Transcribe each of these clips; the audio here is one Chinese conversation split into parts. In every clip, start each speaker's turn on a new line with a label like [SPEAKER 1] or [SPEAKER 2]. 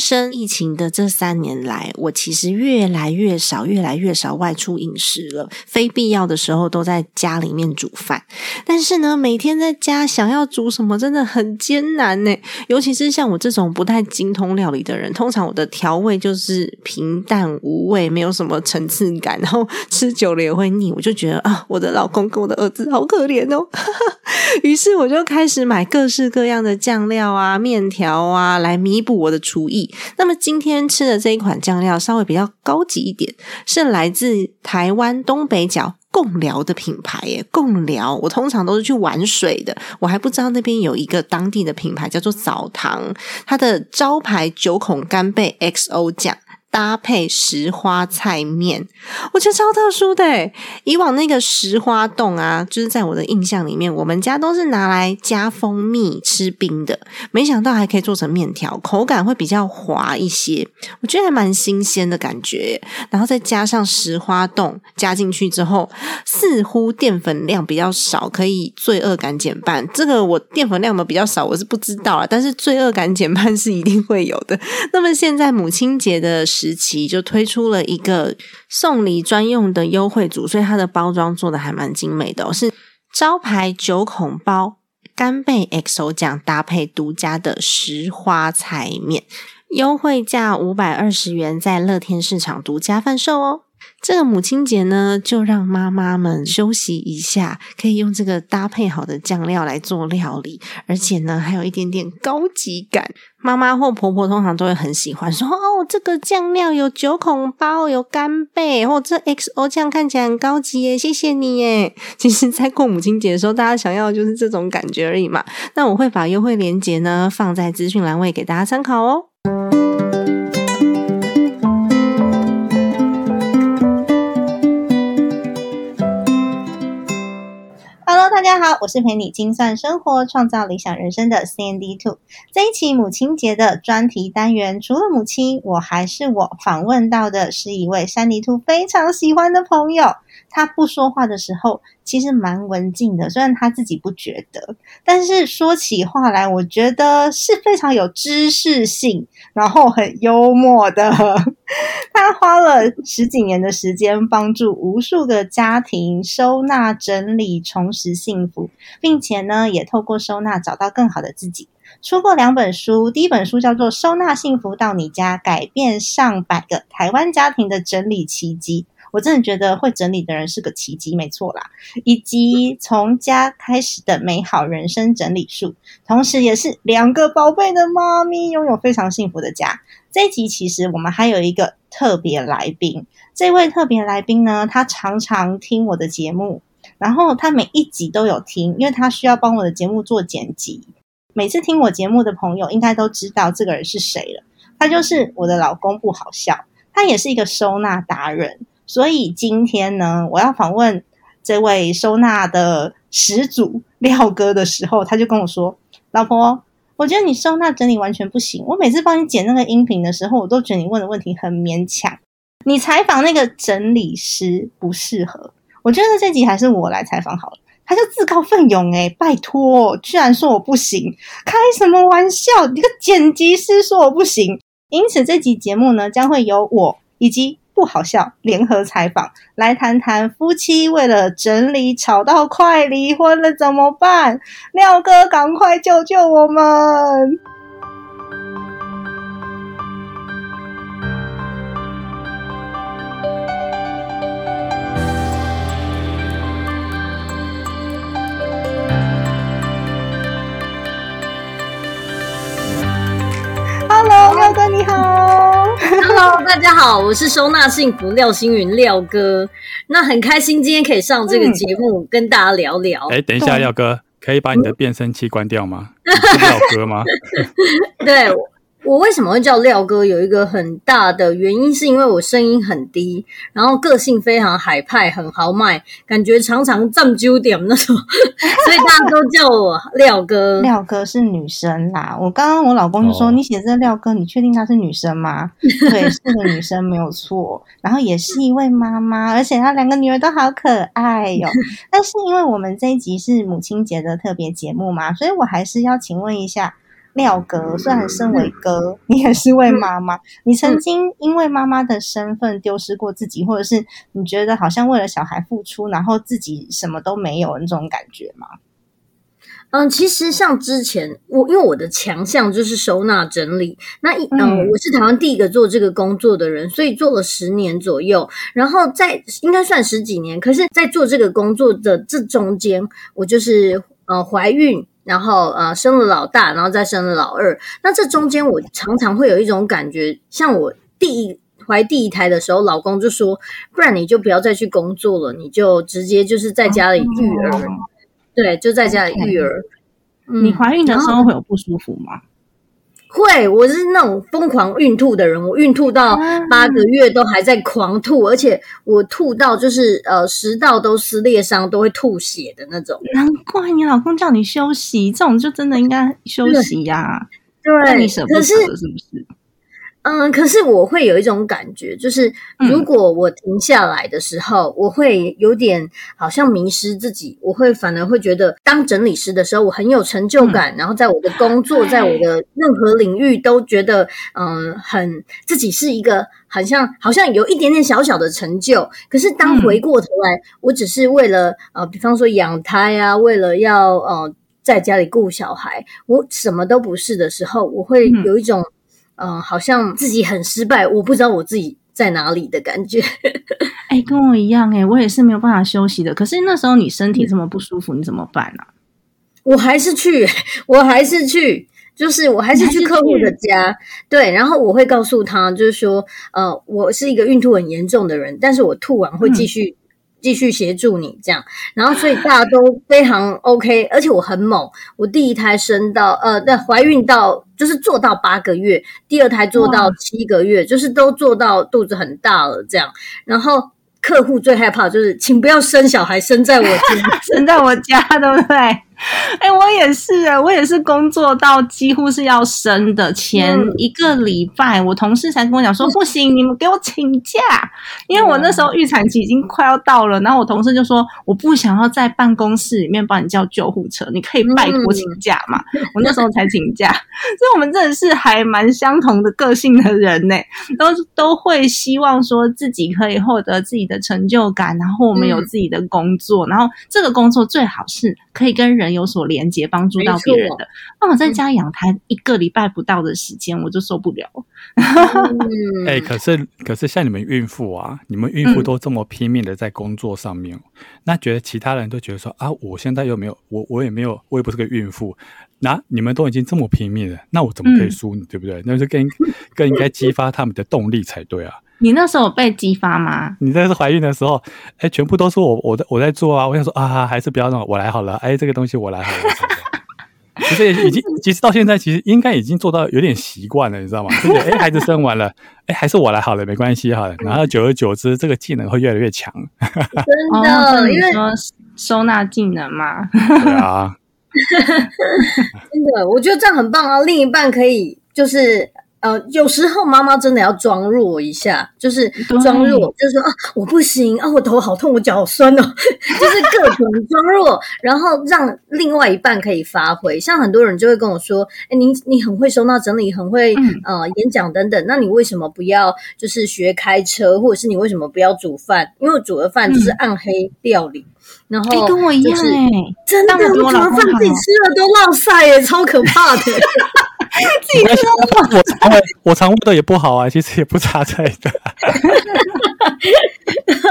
[SPEAKER 1] 生疫情的这三年来，我其实越来越少、越来越少外出饮食了。非必要的时候都在家里面煮饭。但是呢，每天在家想要煮什么真的很艰难呢。尤其是像我这种不太精通料理的人，通常我的调味就是平淡无味，没有什么层次感，然后吃久了也会腻。我就觉得啊，我的老公跟我的儿子好可怜哦。于是我就开始买各式各样的酱料啊、面条啊，来弥补我的厨艺。那么今天吃的这一款酱料稍微比较高级一点，是来自台湾东北角贡寮的品牌耶。贡寮，我通常都是去玩水的，我还不知道那边有一个当地的品牌叫做澡堂，它的招牌九孔干贝 XO 酱。搭配石花菜面，我觉得超特殊的。以往那个石花冻啊，就是在我的印象里面，我们家都是拿来加蜂蜜吃冰的。没想到还可以做成面条，口感会比较滑一些，我觉得还蛮新鲜的感觉。然后再加上石花冻加进去之后，似乎淀粉量比较少，可以罪恶感减半。这个我淀粉量的比较少，我是不知道啊。但是罪恶感减半是一定会有的。那么现在母亲节的。时期就推出了一个送礼专用的优惠组，所以它的包装做的还蛮精美的哦，是招牌九孔包干贝 XO 酱搭配独家的石花彩面，优惠价五百二十元，在乐天市场独家贩售哦。这个母亲节呢，就让妈妈们休息一下，可以用这个搭配好的酱料来做料理，而且呢，还有一点点高级感。妈妈或婆婆通常都会很喜欢说：“哦，这个酱料有九孔包，有干贝，或这 XO 酱看起来很高级耶，谢谢你耶。”其实，在过母亲节的时候，大家想要的就是这种感觉而已嘛。那我会把优惠链接呢放在资讯栏位给大家参考哦。大家好，我是陪你精算生活、创造理想人生的 C N D Two。这一期母亲节的专题单元，除了母亲，我还是我访问到的是一位山迪兔非常喜欢的朋友。他不说话的时候，其实蛮文静的，虽然他自己不觉得，但是说起话来，我觉得是非常有知识性，然后很幽默的。他花了十几年的时间，帮助无数个家庭收纳、整理、重拾幸福，并且呢，也透过收纳找到更好的自己。出过两本书，第一本书叫做《收纳幸福到你家》，改变上百个台湾家庭的整理奇迹。我真的觉得会整理的人是个奇迹，没错啦。以及从家开始的美好人生整理术，同时也是两个宝贝的妈咪拥有非常幸福的家。这一集其实我们还有一个特别来宾，这位特别来宾呢，他常常听我的节目，然后他每一集都有听，因为他需要帮我的节目做剪辑。每次听我节目的朋友应该都知道这个人是谁了，他就是我的老公，不好笑，他也是一个收纳达人。所以今天呢，我要访问这位收纳的始祖廖哥的时候，他就跟我说：“老婆，我觉得你收纳整理完全不行。我每次帮你剪那个音频的时候，我都觉得你问的问题很勉强。你采访那个整理师不适合。我觉得这集还是我来采访好了。”他就自告奋勇，诶拜托，居然说我不行，开什么玩笑？你个剪辑师说我不行。因此，这集节目呢，将会由我以及。不好笑，联合采访来谈谈夫妻为了整理吵到快离婚了怎么办？廖哥，赶快救救我们！Hello，廖哥你好。
[SPEAKER 2] 大家好，我是收纳幸福廖星云廖哥。那很开心今天可以上这个节目，跟大家聊聊。
[SPEAKER 3] 哎，等一下，廖哥，可以把你的变声器关掉吗？是廖哥吗？
[SPEAKER 2] 对。我为什么会叫廖哥？有一个很大的原因，是因为我声音很低，然后个性非常海派，很豪迈，感觉常常占焦点那种，所以大家都叫我廖哥。
[SPEAKER 4] 廖哥是女生啦，我刚刚我老公就说：“你写这廖哥，你确定她是女生吗？” 对，是个女生没有错，然后也是一位妈妈，而且她两个女儿都好可爱哟。但是因为我们这一集是母亲节的特别节目嘛，所以我还是要请问一下。廖哥，虽然身为哥，你也是位妈妈。你曾经因为妈妈的身份丢失过自己，或者是你觉得好像为了小孩付出，然后自己什么都没有那种感觉吗？
[SPEAKER 2] 嗯，其实像之前我，因为我的强项就是收纳整理。那一嗯，我是台湾第一个做这个工作的人，所以做了十年左右。然后在应该算十几年，可是，在做这个工作的这中间，我就是呃怀孕。然后呃生了老大，然后再生了老二。那这中间我常常会有一种感觉，像我第一怀第一胎的时候，老公就说：“不然你就不要再去工作了，你就直接就是在家里育儿。”对，就在家里育儿。
[SPEAKER 4] 你怀孕的时候会有不舒服吗？
[SPEAKER 2] 会，我是那种疯狂孕吐的人，我孕吐到八个月都还在狂吐，而且我吐到就是呃食道都撕裂伤，都会吐血的那种。
[SPEAKER 4] 难怪你老公叫你休息，这种就真的应该休息呀。
[SPEAKER 2] 对，
[SPEAKER 4] 你舍不得是不是？
[SPEAKER 2] 嗯，可是我会有一种感觉，就是如果我停下来的时候，我会有点好像迷失自己。我会反而会觉得，当整理师的时候，我很有成就感，然后在我的工作，在我的 任何领域都觉得，嗯，很自己是一个好像好像有一点点小小的成就。可是当回过头来，我只是为了呃，比方说养胎啊，为了要呃在家里顾小孩，我什么都不是的时候，我会有一种。嗯，好像自己很失败，我不知道我自己在哪里的感觉。
[SPEAKER 4] 哎，跟我一样哎，我也是没有办法休息的。可是那时候你身体这么不舒服，你怎么办呢？
[SPEAKER 2] 我还是去，我还是去，就是我还是去客户的家。对，然后我会告诉他，就是说，呃，我是一个孕吐很严重的人，但是我吐完会继续。继续协助你这样，然后所以大家都非常 OK，而且我很猛，我第一胎生到呃，那怀孕到就是做到八个月，第二胎做到七个月，就是都做到肚子很大了这样，然后。客户最害怕就是，请不要生小孩生在我家，
[SPEAKER 4] 生在我家，对不对？哎，我也是哎，我也是工作到几乎是要生的前一个礼拜，我同事才跟我讲说，不行，你们给我请假，因为我那时候预产期已经快要到了。然后我同事就说，我不想要在办公室里面帮你叫救护车，你可以拜托请假嘛。我那时候才请假，所以我们真的是还蛮相同的个性的人呢，都都会希望说自己可以获得自己的成就感，然后我们有自己的工作，然后这个工作最好是可以跟人。有所连接，帮助到别人的。那我在家养胎一个礼拜不到的时间，我就受不了。
[SPEAKER 3] 哎，可是可是像你们孕妇啊，你们孕妇都这么拼命的在工作上面，那觉得其他人都觉得说啊，我现在又没有，我我也没有，我也不是个孕妇。那你们都已经这么拼命了，那我怎么可以输你？对不对？那就更更应该激发他们的动力才对啊。
[SPEAKER 4] 你那时候被激发吗？
[SPEAKER 3] 你那是怀孕的时候，哎，全部都是我我在我在做啊！我想说啊，还是不要让我来好了。哎，这个东西我来好了。其实已经，其实到现在，其实应该已经做到有点习惯了，你知道吗？就是哎，孩子生完了，哎，还是我来好了，没关系哈。然后久而久之，这个技能会越来越强。
[SPEAKER 2] 真的，
[SPEAKER 4] 因为说收纳技能嘛。
[SPEAKER 3] 对啊。
[SPEAKER 2] 真的，我觉得这样很棒啊！另一半可以就是。呃，有时候妈妈真的要装弱一下，就是装弱，就是说啊，我不行啊，我头好痛，我脚好酸哦，就是各种装弱，然后让另外一半可以发挥。像很多人就会跟我说，哎，你你很会收纳整理，很会呃演讲等等，那你为什么不要就是学开车，或者是你为什么不要煮饭？因为煮的饭就是暗黑料理，然后
[SPEAKER 4] 跟我一样哎，
[SPEAKER 2] 真的，我煮的饭自己吃了都落晒哎，超可怕的。
[SPEAKER 4] 自己说，
[SPEAKER 3] 我肠胃我肠胃的也不好啊，其实也不差这个。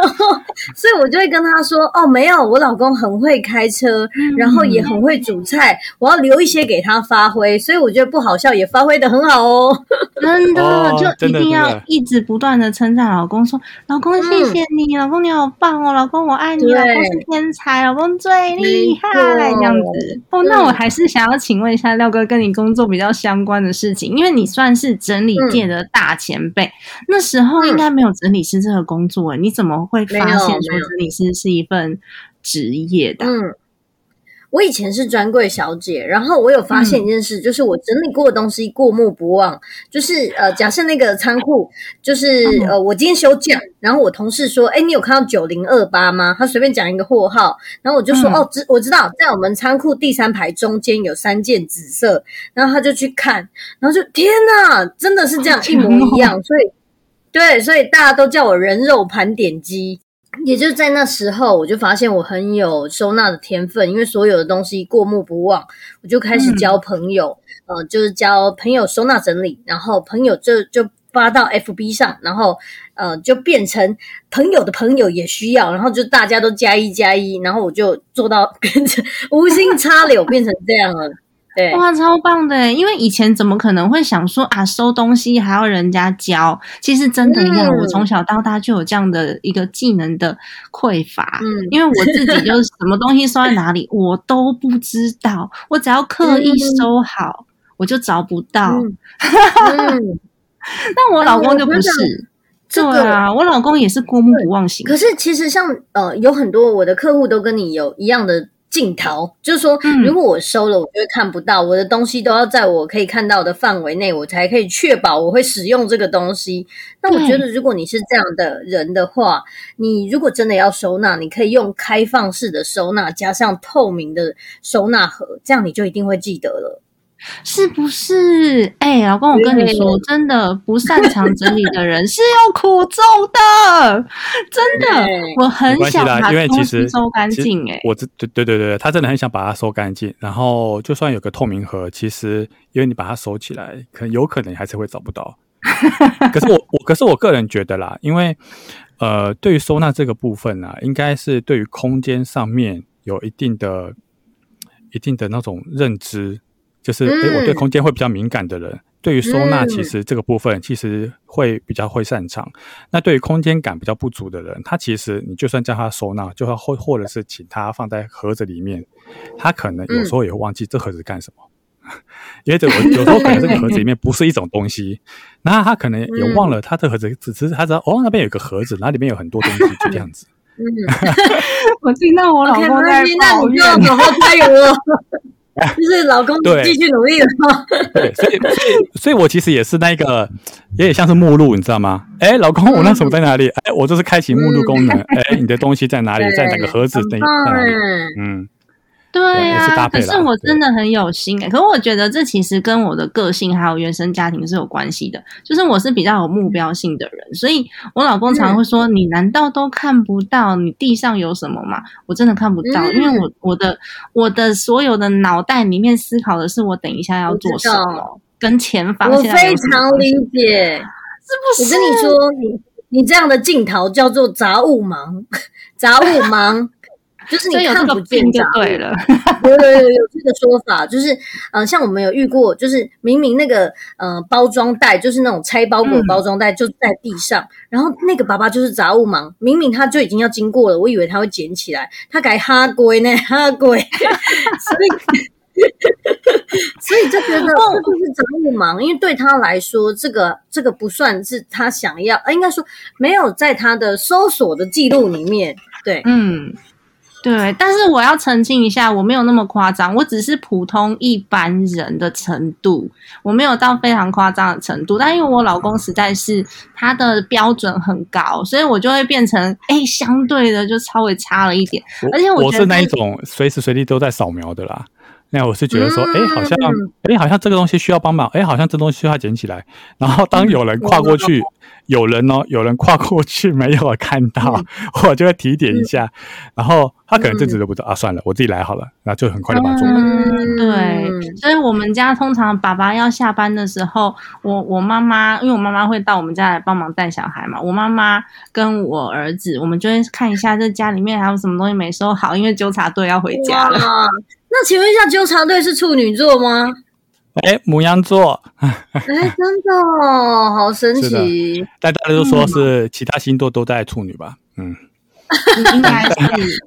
[SPEAKER 2] 所以我就会跟他说：“哦，没有，我老公很会开车，然后也很会煮菜，我要留一些给他发挥。”所以我觉得不好笑也发挥的很好哦。
[SPEAKER 4] 真的，
[SPEAKER 3] 哦
[SPEAKER 4] 就一定要一直不断的称赞老公，说老公谢谢你，老公你好棒哦，老公我爱你，老公是天才，老公最厉害，这样子。哦，那我还是想要请问一下廖哥，跟你工作比较相关的事情，因为你算是整理界的大前辈，那时候应该没有整理师这个工作，你怎么会发现说
[SPEAKER 2] 没有
[SPEAKER 4] 整理师是一份职业的？
[SPEAKER 2] 嗯，我以前是专柜小姐，然后我有发现一件事，就是我整理过的东西过目不忘。就是呃，假设那个仓库，就是呃，我今天休假，然后我同事说，哎，你有看到九零二八吗？他随便讲一个货号，然后我就说，
[SPEAKER 4] 嗯
[SPEAKER 2] 哦，知我知道，在我们仓库第三排中间有三件紫色，然后他就去看，然后就天哪，真的是这样一模一样，所以对，所以大家都叫我人肉盘点机。也就在那时候，我就发现我很有收纳的天分，因为所有的东西过目不忘，我就开始交朋友，呃，就是交朋友收纳整理，然后朋友就就发到 FB 上，然后呃就变成朋友的朋友也需要，然后就大家都加一加一，然后我就做到变成无心插柳变成这样了，对，
[SPEAKER 4] 哇，超棒的！因为以前怎么可能会想说啊，收东西还要人家教？其实真的要，
[SPEAKER 2] 嗯
[SPEAKER 4] 我从小到大就有这样的一个技能的匮乏。
[SPEAKER 2] 嗯
[SPEAKER 4] 因为我自己就是什么东西收在哪里，我都不知道。我只要刻意收好，我就找不到。
[SPEAKER 2] 嗯嗯，
[SPEAKER 4] 那我老公就不是。
[SPEAKER 2] 这个
[SPEAKER 4] 对啊，我老公也是过目不忘型。
[SPEAKER 2] 可是其实像呃，有很多我的客户都跟你有一样的镜头，就是说，
[SPEAKER 4] 嗯
[SPEAKER 2] 如果我收了，我就会看不到，我的东西都要在我可以看到的范围内，我才可以确保我会使用这个东西。那我觉得，如果你是这样的人的话，你如果真的要收纳，你可以用开放式的收纳加上透明的收纳盒，这样你就一定会记得了。
[SPEAKER 4] 是不是？哎、老公，我跟你说，真的不擅长整理的人 是有苦衷的，真的。我很想把
[SPEAKER 3] 因为
[SPEAKER 4] 东西
[SPEAKER 3] 其实
[SPEAKER 4] 收干净、哎，
[SPEAKER 3] 我这对对对对，他真的很想把它收干净。然后就算有个透明盒，其实因为你把它收起来，可能有可能你还是会找不到。可是我我可是我个人觉得啦，因为呃，对于收纳这个部分啊，应该是对于空间上面有一定的一定的那种认知，就是诶、
[SPEAKER 2] 嗯
[SPEAKER 3] 我对空间会比较敏感的人。对于收纳，
[SPEAKER 2] 嗯
[SPEAKER 3] 其实这个部分其实会比较会擅长。那对于空间感比较不足的人，他其实你就算叫他收纳，就要或或者是请他放在盒子里面，他可能有时候也会忘记这盒子干什么。因为这我有时候可能这个盒子里面不是一种东西，那他可能也忘了他这盒子只是他知道哦那边有个盒子，然后里面有很多东西，就这样子。
[SPEAKER 2] 嗯
[SPEAKER 4] 我听到我老公在
[SPEAKER 2] 那
[SPEAKER 4] 抱
[SPEAKER 2] 你就要
[SPEAKER 4] 怨。
[SPEAKER 2] 好好加油哦。就是老公
[SPEAKER 3] 对
[SPEAKER 2] 继续努力了。
[SPEAKER 3] 对，所以所以所以我其实也是那个，有点像是目录，你知道吗？哎，老公，我那什么在哪里？哎，我就是开启目录功能。哎，你的东西在哪里？在哪个盒子？在
[SPEAKER 2] 很棒
[SPEAKER 3] 在哪里？
[SPEAKER 2] 哎
[SPEAKER 3] 嗯，
[SPEAKER 4] 对
[SPEAKER 3] 呀
[SPEAKER 4] 可是我真的很有心哎、可是我觉得这其实跟我的个性还有原生家庭是有关系的。就是我是比较有目标性的人，所以我老公常常会说：“你难道都看不到你地上有什么吗？”我真的看不到，
[SPEAKER 2] 嗯
[SPEAKER 4] 因为我我的我的所有的脑袋里面思考的是我等一下要做什么，跟前方
[SPEAKER 2] 我
[SPEAKER 4] 现在
[SPEAKER 2] 非常理解。
[SPEAKER 4] 是不是？
[SPEAKER 2] 我跟你说，你你这样的镜头叫做杂物盲，杂物盲就是你
[SPEAKER 4] 有
[SPEAKER 2] 看不见
[SPEAKER 4] 就。对了。
[SPEAKER 2] 有有有有这个说法，就是呃，像我们有遇过，就是明明那个呃包装袋就是那种拆包裹
[SPEAKER 4] 嗯
[SPEAKER 2] 包装袋就在地上，然后那个爸爸就是杂物盲，明明他就已经要经过了，我以为他会捡起来，他改哈龟呢哈龟，所以。所以就觉得这就是杂物盲，因为对他来说，这个这个不算是他想要，呃，应该说没有在他的搜索的记录里面。对，
[SPEAKER 4] 嗯，对，但是我要澄清一下，我没有那么夸张，我只是普通一般人的程度，我没有到非常夸张的程度。但因为我老公实在是他的标准很高，所以我就会变成哎，相对的就稍微差了一点。而且
[SPEAKER 3] 我
[SPEAKER 4] 我
[SPEAKER 3] 是那一种随时随地都在扫描的啦。那我是觉得说，哎，好像，哎，好像这个东西需要帮忙，哎，好像这东西需要捡起来。然后当有人跨过去，有人哦，有人跨过去没有看到，我就会提点一下。然后他可能这次都不知道啊，算了，我自己来好了，那就很快就把做完。
[SPEAKER 4] 对，所以我们家通常爸爸要下班的时候，我我妈妈，因为我妈妈会到我们家来帮忙带小孩嘛，我妈妈跟我儿子，我们就会看一下这家里面还有什么东西没收好，因为纠察队要回家了。
[SPEAKER 2] 那请问一下，纠察队是处女座吗？
[SPEAKER 3] 哎，母羊座。
[SPEAKER 2] 哎，真的哦，好神奇。
[SPEAKER 3] 但大家都说是其他星座都在处女吧？
[SPEAKER 4] 嗯，应该是。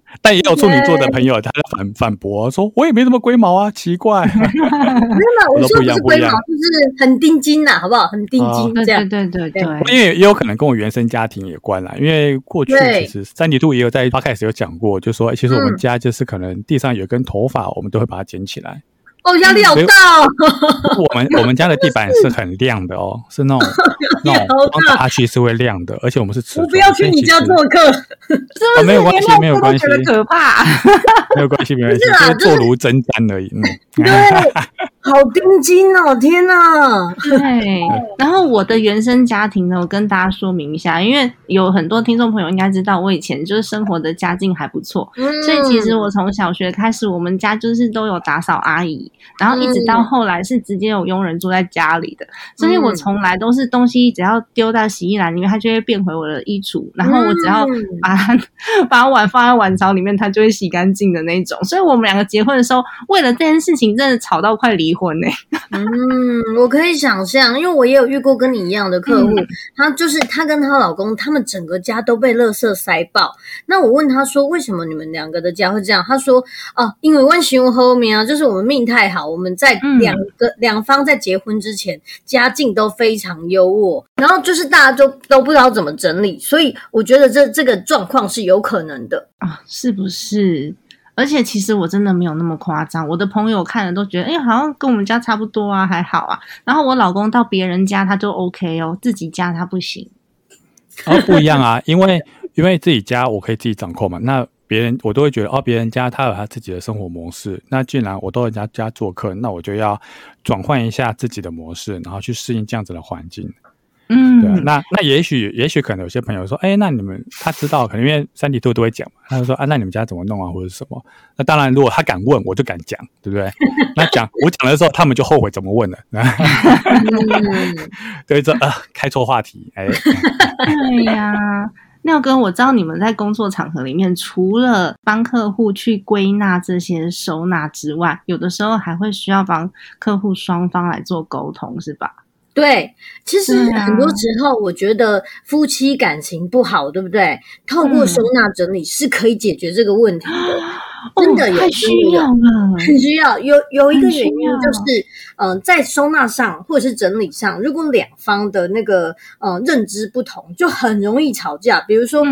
[SPEAKER 3] 但也有处女座的朋友，他反反驳说：“我也没什么龟毛啊，奇怪。”没有
[SPEAKER 2] 嘛，我说不是龟毛，就是很定金呐，好不好？很定金，这样。
[SPEAKER 4] 对对对对。
[SPEAKER 3] 因为也有可能跟我原生家庭有关啦，因为过去其实三体兔也有在刚开始有讲过，就说其实我们家就是可能地上有根头发，我们都会把它捡起来。
[SPEAKER 2] 哦，压力好大哦！
[SPEAKER 3] 我们我们家的地板是很亮的哦，是那种 那种光打下去是会亮的，而且我们是瓷砖。
[SPEAKER 2] 我不要去你家做客，
[SPEAKER 4] 是
[SPEAKER 3] 没有关系，没有关系，
[SPEAKER 4] 可怕，
[SPEAKER 3] 没有关系，没有关系，就是坐如针毡而已。嗯，
[SPEAKER 2] 对，好钉金哦，天哪！
[SPEAKER 4] 对，然后我的原生家庭呢，我跟大家说明一下，因为有很多听众朋友应该知道，我以前就是生活的家境还不错，所以其实我从小学开始，我们家就是都有打扫阿姨。然后一直到后来是直接有佣人住在家里的，所以我从来都是东西只要丢到洗衣篮里面，它就会变回我的衣橱。然后我只要把它 把碗放在碗槽里面，它就会洗干净的那种。所以我们两个结婚的时候，为了这件事情真的吵到快离婚呢。
[SPEAKER 2] 嗯，我可以想象，因为我也有遇过跟你一样的客户，她就是她跟她老公，他们整个家都被垃圾塞爆。那我问他说，为什么你们两个的家会这样？他说，哦，因为万雄后面啊，就是我们命太。好，我们在两个两方在结婚之前，家境都非常优渥，然后就是大家都都不知道怎么整理，所以我觉得这这个状况是有可能的
[SPEAKER 4] 啊，是不是？而且其实我真的没有那么夸张，我的朋友看了都觉得，哎，好像跟我们家差不多啊，还好啊。然后我老公到别人家他就 OK 哦，自己家他不行。
[SPEAKER 3] 哦，不一样啊，因为因为自己家我可以自己掌控嘛，那。别人我都会觉得哦，别人家他有他自己的生活模式。那既然我到人家家做客，那我就要转换一下自己的模式，然后去适应这样子的环境。
[SPEAKER 4] 嗯，
[SPEAKER 3] 对。那那也许也许可能有些朋友说，哎，那你们他知道，可能因为三体兔都会讲嘛，他就说啊，那你们家怎么弄啊，或者什么？那当然，如果他敢问，我就敢讲，对不对？那讲我讲的时候，他们就后悔怎么问了。对，这啊，开错话题，哎。
[SPEAKER 4] 对呀。廖哥，我知道你们在工作场合里面，除了帮客户去归纳这些收纳之外，有的时候还会需要帮客户双方来做沟通，是吧？
[SPEAKER 2] 对，其实很多时候，我觉得夫妻感情不好，对不对？透过收纳整理是可以解决这个问题的。真的有
[SPEAKER 4] 需要了，
[SPEAKER 2] 很需要。有有一个原因就是，嗯，在收纳上或者是整理上，如果两方的那个呃认知不同，就很容易吵架。比如说，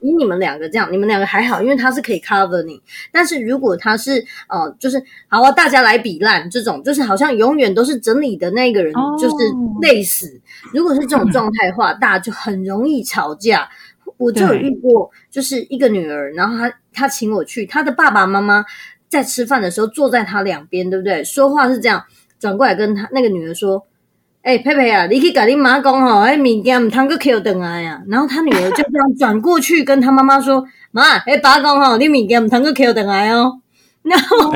[SPEAKER 2] 以你们两个这样，你们两个还好，因为他是可以 cover 你。但是如果他是呃，就是好啊，大家来比烂这种，就是好像永远都是整理的那个人，就是累死。如果是这种状态的话，大家就很容易吵架。我就有遇过，就是一个女儿，然后她她请我去，他的爸爸妈妈在吃饭的时候坐在他两边，对不对？说话是这样，转过来跟他那个女儿说：“哎，佩佩啊，你去跟你妈讲吼，哎，明天唔通个 Q 等来呀。”然后他女儿就这样转过去跟他妈妈说：“妈，哎，爸讲吼，你明天唔通个 Q 等来哦。”然后，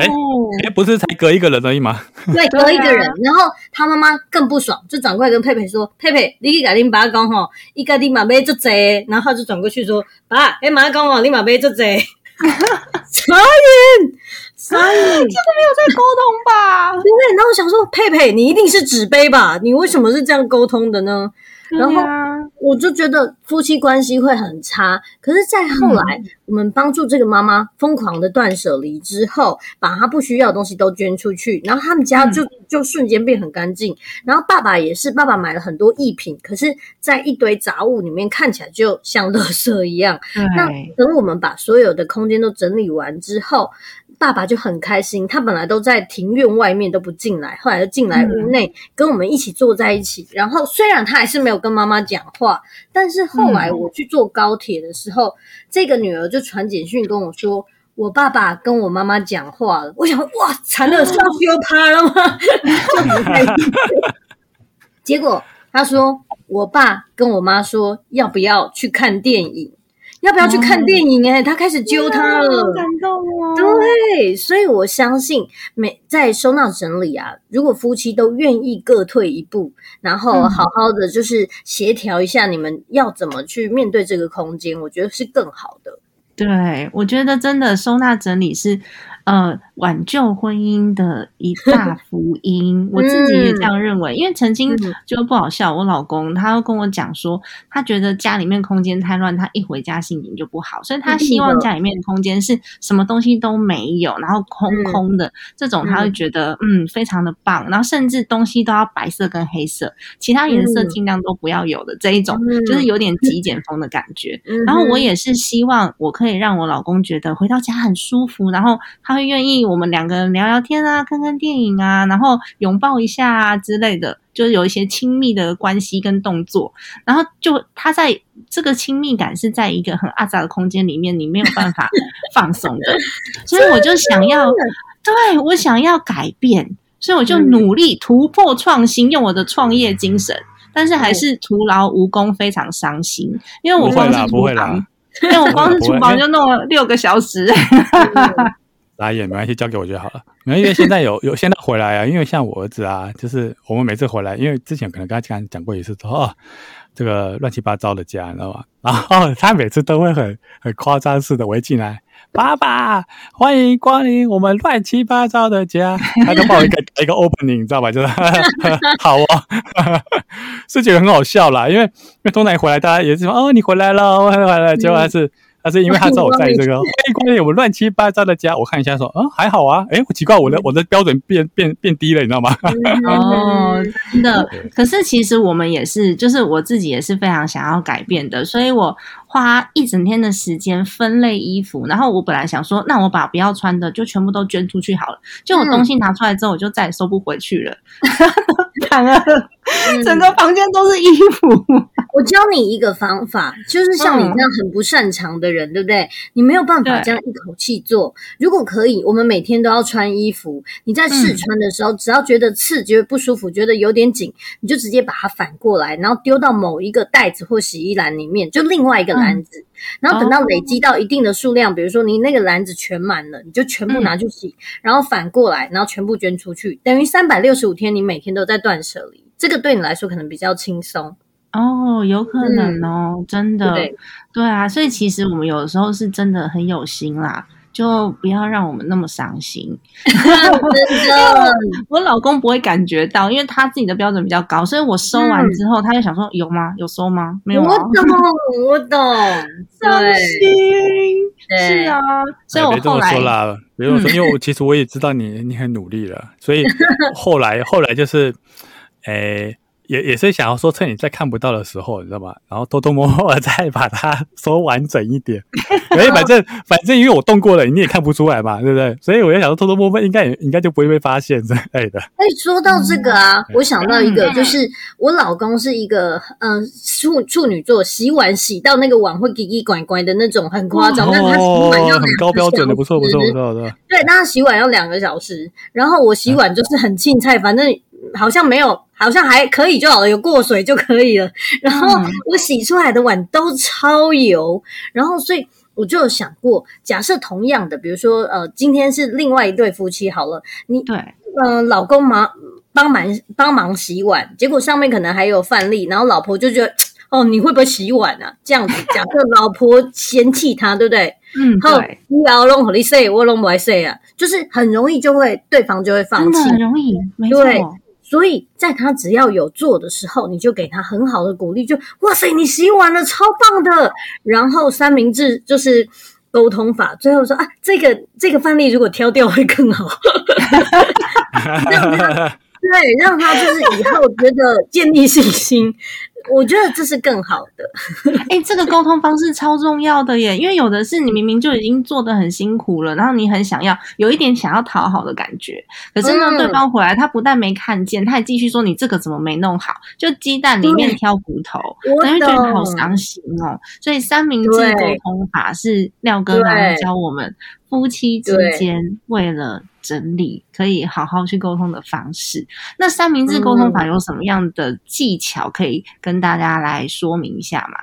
[SPEAKER 3] 哎，不是才隔一个人而已吗？
[SPEAKER 2] 对，隔一个人。然后他妈妈更不爽，就转过来跟佩佩说：“佩佩，你去跟你爸讲吼，一个你马买做贼。”然后就转过去说：“爸，哎，妈讲哦，你马买做贼。” 傻眼，傻眼，真的没
[SPEAKER 4] 有在沟通吧？
[SPEAKER 2] 对。然后我想说，佩佩，你一定是纸杯吧？你为什么是这样沟通的呢？然后我就觉得夫妻关系会很差。可是再后来，我们帮助这个妈妈疯狂的断舍离之后，把她不需要的东西都捐出去，然后他们家就就瞬间变很干净。然后爸爸也是，爸爸买了很多艺品，可是在一堆杂物里面看起来就像垃圾一样。那等我们把所有的空间都整理完之后。爸爸就很开心，他本来都在庭院外面都不进来，后来就进来屋内跟我们一起坐在一起。然后虽然他还是没有跟妈妈讲话，但是后来我去坐高铁的时候，这个女儿就传简讯跟我说：“我爸爸跟我妈妈讲话了。我想，哇，惨了，是要丢他了吗？就不开心结果他说，我爸跟我妈说，要不要去看电影？要不要去看电影？哎，他开始揪他了，好
[SPEAKER 4] 感动哦。
[SPEAKER 2] 对，所以我相信，每在收纳整理啊，如果夫妻都愿意各退一步，然后好好的就是协调一下，你们要怎么去面对这个空间，我觉得是更好的。
[SPEAKER 4] 对，我觉得真的收纳整理是。呃，挽救婚姻的一大福音，我自己也这样认为。因为曾经就不好笑，我老公他跟我讲说，他觉得家里面空间太乱，他一回家心情就不好，所以他希望家里面的空间是什么东西都没有，然后空空的这种，他会觉得嗯非常的棒。然后甚至东西都要白色跟黑色，其他颜色尽量都不要有的这一种，就是有点极简风的感觉。然后我也是希望我可以让我老公觉得回到家很舒服，然后。他会愿意我们两个人聊聊天啊，看看电影啊，然后拥抱一下啊之类的，就是有一些亲密的关系跟动作。然后就他在这个亲密感是在一个很阿杂的空间里面，你没有办法放松的。所以我就想要，对我想要改变，所以我就努力突破创新，用我的创业精神，但是还是徒劳无功，非常伤心，因为我光是厨房，因为我光是 厨房就弄了六个小时。
[SPEAKER 3] 打眼没关系，交给我就好了。因为现在有 有现在回来啊，因为像我儿子啊，就是我们每次回来，因为之前可能跟他讲讲过一次，说哦，这个乱七八糟的家，你知道吗？然后他每次都会很很夸张似的围进来，爸爸欢迎光临我们乱七八糟的家，他就报一个 一个 opening，你知道吧？就是 好哦，是觉得很好笑啦，因为因为通常回来大家也是说哦你回来了，我回来了，结果还是。但是因为他知道我在这个欢迎光临我乱七八糟的家，我看一下说，嗯，还好啊，哎，奇怪，我的我的标准变变变低了，你知道吗？
[SPEAKER 4] 哦，真的。可是其实我们也是，就是我自己也是非常想要改变的，所以我。花一整天的时间分类衣服，然后我本来想说，那我把不要穿的就全部都捐出去好了。就我东西拿出来之后，我就再也收不回去了。惨了，整个房间都是衣服。
[SPEAKER 2] 我教你一个方法，就是像你这样很不擅长的人，对不对？你没有办法这样一口气做。如果可以，我们每天都要穿衣服。你在试穿的时候，只要觉得刺、觉得不舒服、觉得有点紧，你就直接把它反过来，然后丢到某一个袋子或洗衣篮里面，就另外一个。篮子，然后等到累积到一定的数量，比如说你那个篮子全满了，你就全部拿去洗，然后反过来，然后全部捐出去，等于三百六十五天，你每天都在断舍离，这个对你来说可能比较轻松。
[SPEAKER 4] 哦，有可能哦，真的，对啊，所以其实我们有的时候是真的很有心啦。就不要让我们那么伤心。我老公不会感觉到，因为他自己的标准比较高，所以我收完之后，他就想说：有吗？有收吗？没有。
[SPEAKER 2] 我懂，我懂。
[SPEAKER 4] 伤心。是啊，所以我后来
[SPEAKER 3] 别这么说啦，别这么说，因为我其实我也知道你，你很努力了，所以后来 后来就是，诶。也也是想要说，趁你在看不到的时候，你知道吧？然后偷偷摸摸再把它收完整一点。哎，反正反正因为我动过了，你也看不出来嘛，对不对？所以我就想说，偷偷摸摸应该也应该就不会被发现之类的。
[SPEAKER 2] 哎，说到这个啊，我想到一个，就是我老公是一个嗯处处女座，洗碗洗到那个碗会叽叽拐拐的那种，很夸张。但他洗碗要
[SPEAKER 3] 很高标准的，不错不错不错
[SPEAKER 2] 的。对，那他洗碗要两个小时，然后我洗碗就是很青菜，反正。好像没有，好像还可以就好了，有过水就可以了。然后我洗出来的碗都超油，然后所以我就有想过，假设同样的，比如说呃，今天是另外一对夫妻好了，你
[SPEAKER 4] 对，
[SPEAKER 2] 嗯，老公忙帮忙帮忙洗碗，结果上面可能还有饭粒，然后老婆就觉得 哦，你会不会洗碗啊？这样子，假设老婆嫌弃他，对不对？
[SPEAKER 4] 嗯，对，
[SPEAKER 2] 你要弄好你 say，我弄不来 say 啊，就是很容易就会对方就会放弃，
[SPEAKER 4] 很容易，没错。
[SPEAKER 2] 所以在他只要有做的时候，你就给他很好的鼓励，就哇塞，你洗碗了，超棒的。然后三明治就是沟通法，最后说啊，这个这个范例如果挑掉会更好，让他对让他就是以后觉得建立信心。我觉得这是更好的。
[SPEAKER 4] 哎，这个沟通方式超重要的耶，因为有的是你明明就已经做的很辛苦了，然后你很想要有一点想要讨好的感觉，可是呢，对方回来他不但没看见，他还继续说你这个怎么没弄好，就鸡蛋里面挑骨头，然后觉得好伤心哦。所以三明治沟通法是廖哥来教我们夫妻之间为了。整理可以好好去沟通的方式。那三明治沟通法有什么样的技巧可以跟大家来说明一下吗？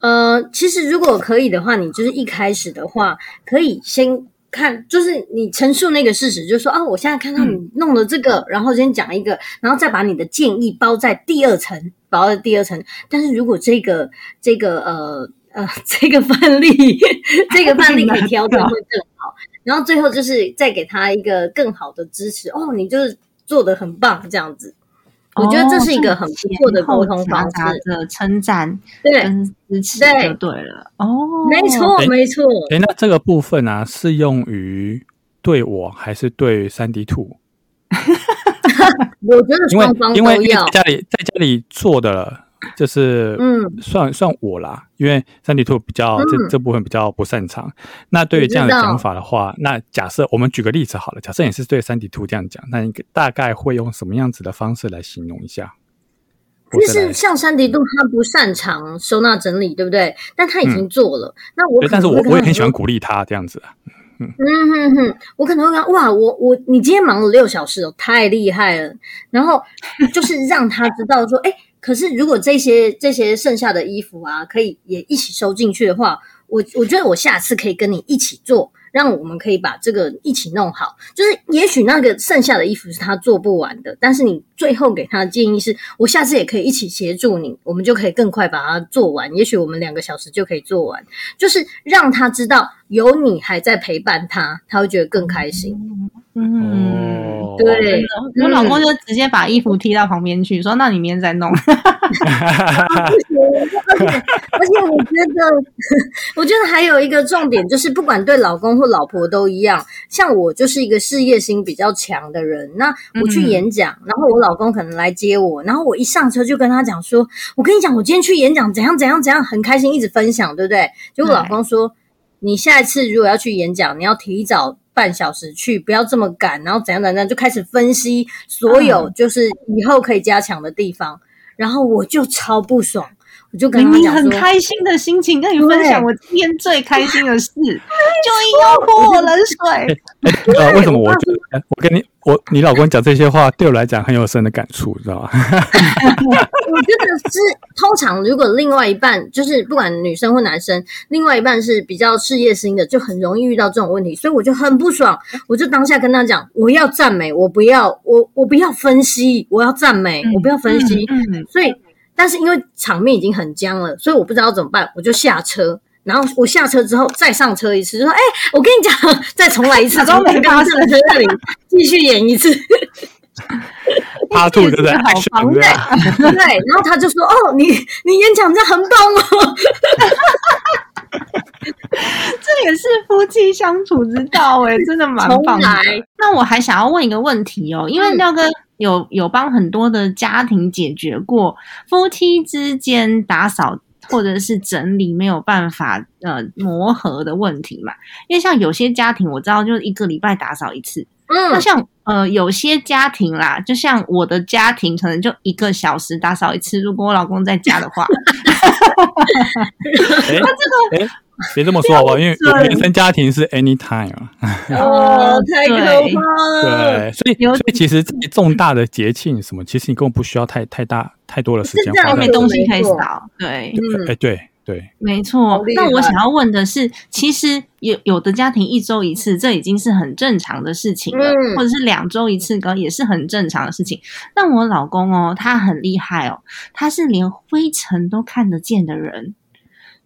[SPEAKER 2] 呃，其实如果可以的话，你就是一开始的话，可以先看，就是你陈述那个事实，就是说啊，我现在看到你弄了这个，然后先讲一个，然后再把你的建议包在第二层，包在第二层。但是如果这个这个呃呃这个范例，这个范例可以调整会更好。然后最后就是再给他一个更好的支持哦，你就是做的很棒这样子，我觉得这是一个很不错的沟通方式
[SPEAKER 4] 的称赞，
[SPEAKER 2] 对，
[SPEAKER 4] 支持就对了哦，
[SPEAKER 2] 没错没错。
[SPEAKER 3] 哎，那这个部分啊，适用于对我还是对三 D Two？
[SPEAKER 2] 我觉得双方
[SPEAKER 3] 都要。在家里在家里做的。就是嗯，算算我啦，因为三 D Two 比较这这部分比较不擅长。那对于这样的讲法的话，那假设我们举个例子好了，假设你是对三 D Two 这样讲，那你大概会用什么样子的方式来形容一下？
[SPEAKER 2] 就是像三 D Two 他不擅长收纳整理，对不对？但他已经做了。那我
[SPEAKER 3] 但是我我也很喜欢鼓励他这样子。
[SPEAKER 2] 嗯哼哼，我可能会看哇，我我你今天忙了六小时哦，太厉害了。然后就是让他知道说，哎。可是，如果这些这些剩下的衣服啊，可以也一起收进去的话，我我觉得我下次可以跟你一起做。让我们可以把这个一起弄好，就是也许那个剩下的衣服是他做不完的，但是你最后给他的建议是，我下次也可以一起协助你，我们就可以更快把它做完。也许我们两个小时就可以做完，就是让他知道有你还在陪伴他，他会觉得更开心。嗯，对，
[SPEAKER 4] 我老公就直接把衣服踢到旁边去，说：“那你明天再弄。”
[SPEAKER 2] 不 行而且，而且，我觉得，我觉得还有一个重点就是，不管对老公或老婆都一样。像我就是一个事业心比较强的人，那我去演讲，然后我老公可能来接我，然后我一上车就跟他讲说：“我跟你讲，我今天去演讲，怎样怎样怎样，很开心，一直分享，对不对？”结果老公说：“你下一次如果要去演讲，你要提早半小时去，不要这么赶，然后怎样怎样，就开始分析所有就是以后可以加强的地方。”然后我就超不爽。我就跟
[SPEAKER 4] 你很开心的心情跟你分享我今天最开心的事，就硬要泼我冷水。
[SPEAKER 3] 呃，为什么我觉得我跟你我你老公讲这些话对我来讲很有深的感触，知道吗？
[SPEAKER 2] 我觉得是通常如果另外一半就是不管女生或男生，另外一半是比较事业心的，就很容易遇到这种问题，所以我就很不爽。我就当下跟他讲，我要赞美，我不要我我不要分析，我要赞美，我不要分析，嗯所以。但是因为场面已经很僵了，所以我不知道怎么办，我就下车。然后我下车之后再上车一次，就说：“哎，我跟你讲，再重来一次，从没发生在这里继续演一次。”
[SPEAKER 3] 他吐对不对？
[SPEAKER 2] 好对，对。然后他就说：“哦，你你演讲这很棒哦。”
[SPEAKER 4] 这也是夫妻相处之道哎，真的蛮棒的。那我还想要问一个问题哦，因为廖哥。有有帮很多的家庭解决过夫妻之间打扫或者是整理没有办法呃磨合的问题嘛？因为像有些家庭我知道，就是一个礼拜打扫一次。嗯，那像呃有些家庭啦，就像我的家庭，可能就一个小时打扫一次。如果我老公在家的话，
[SPEAKER 3] 那这个。别这么说好不好？因为原生家庭是 anytime
[SPEAKER 2] 啊。哦，太可怕
[SPEAKER 3] 了。对，所以所以其实重大的节庆什么，其实你根本不需要太太大太多的时间。
[SPEAKER 4] 都没东西可以扫。对，
[SPEAKER 3] 哎，对对，
[SPEAKER 4] 没错。那我想要问的是，其实有有的家庭一周一次，这已经是很正常的事情了，或者是两周一次，哥也是很正常的事情。但我老公哦，他很厉害哦，他是连灰尘都看得见的人。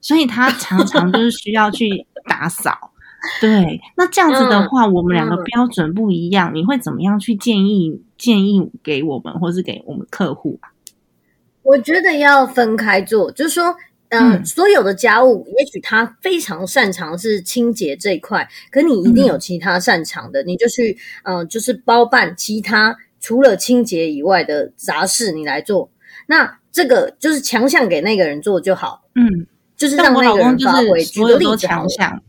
[SPEAKER 4] 所以他常常 就是需要去打扫，对。那这样子的话，我们两个标准不一样，你会怎么样去建议建议给我们，或是给我们客户啊？
[SPEAKER 2] 我觉得要分开做，就是说，嗯，所有的家务，也许他非常擅长是清洁这一块，可你一定有其他擅长的，你就去，嗯，就是包办其他除了清洁以外的杂事，你来做。那这个就是强项给那个人做就好，
[SPEAKER 4] 嗯，
[SPEAKER 2] 就是
[SPEAKER 4] 像我老公就是有都
[SPEAKER 2] 个例子，
[SPEAKER 4] 强项，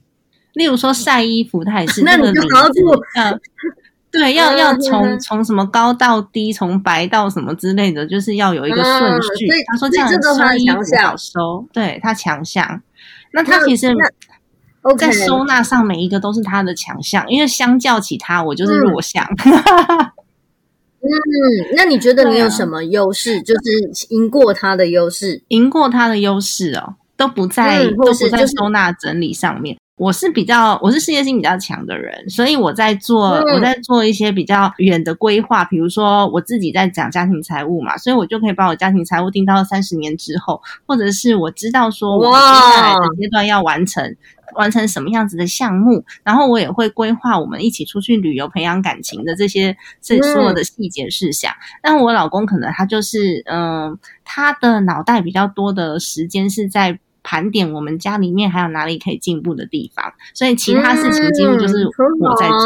[SPEAKER 4] 例如说晒衣服，他也是
[SPEAKER 2] 那
[SPEAKER 4] 个领子
[SPEAKER 2] 好好做
[SPEAKER 4] 嗯，对，要 要
[SPEAKER 2] 嗯
[SPEAKER 4] 从
[SPEAKER 2] 嗯
[SPEAKER 4] 从什么高到低，从白到什么之类的，就是要有一个顺
[SPEAKER 2] 嗯
[SPEAKER 4] 序
[SPEAKER 2] 所以。
[SPEAKER 4] 他说这样
[SPEAKER 2] 所以这都是他的
[SPEAKER 4] 收衣服好收，对他强项。那他其实在收纳上每一个都是他的强项，因为相较起他，我就是
[SPEAKER 2] 嗯
[SPEAKER 4] 弱项。
[SPEAKER 2] 嗯，那你觉得你有什么优势，就是赢过他的优势？
[SPEAKER 4] 赢过他的优势哦，都不在、
[SPEAKER 2] 嗯
[SPEAKER 4] 都不在收纳整理上面。我是比较我是事业心比较强的人，所以我在做、
[SPEAKER 2] 嗯
[SPEAKER 4] 我在做一些比较远的规划，比如说我自己在讲家庭财务嘛，所以我就可以把我家庭财务定到三十年之后，或者是我知道说我接下来的阶段要完成。完成什么样子的项目，然后我也会规划我们一起出去旅游、培养感情的这些这
[SPEAKER 2] 嗯
[SPEAKER 4] 所有的细节事项。但我老公可能他就是，嗯、他的脑袋比较多的时间是在盘点我们家里面还有哪里可以进步的地方，所以其他事情几乎就是我在做。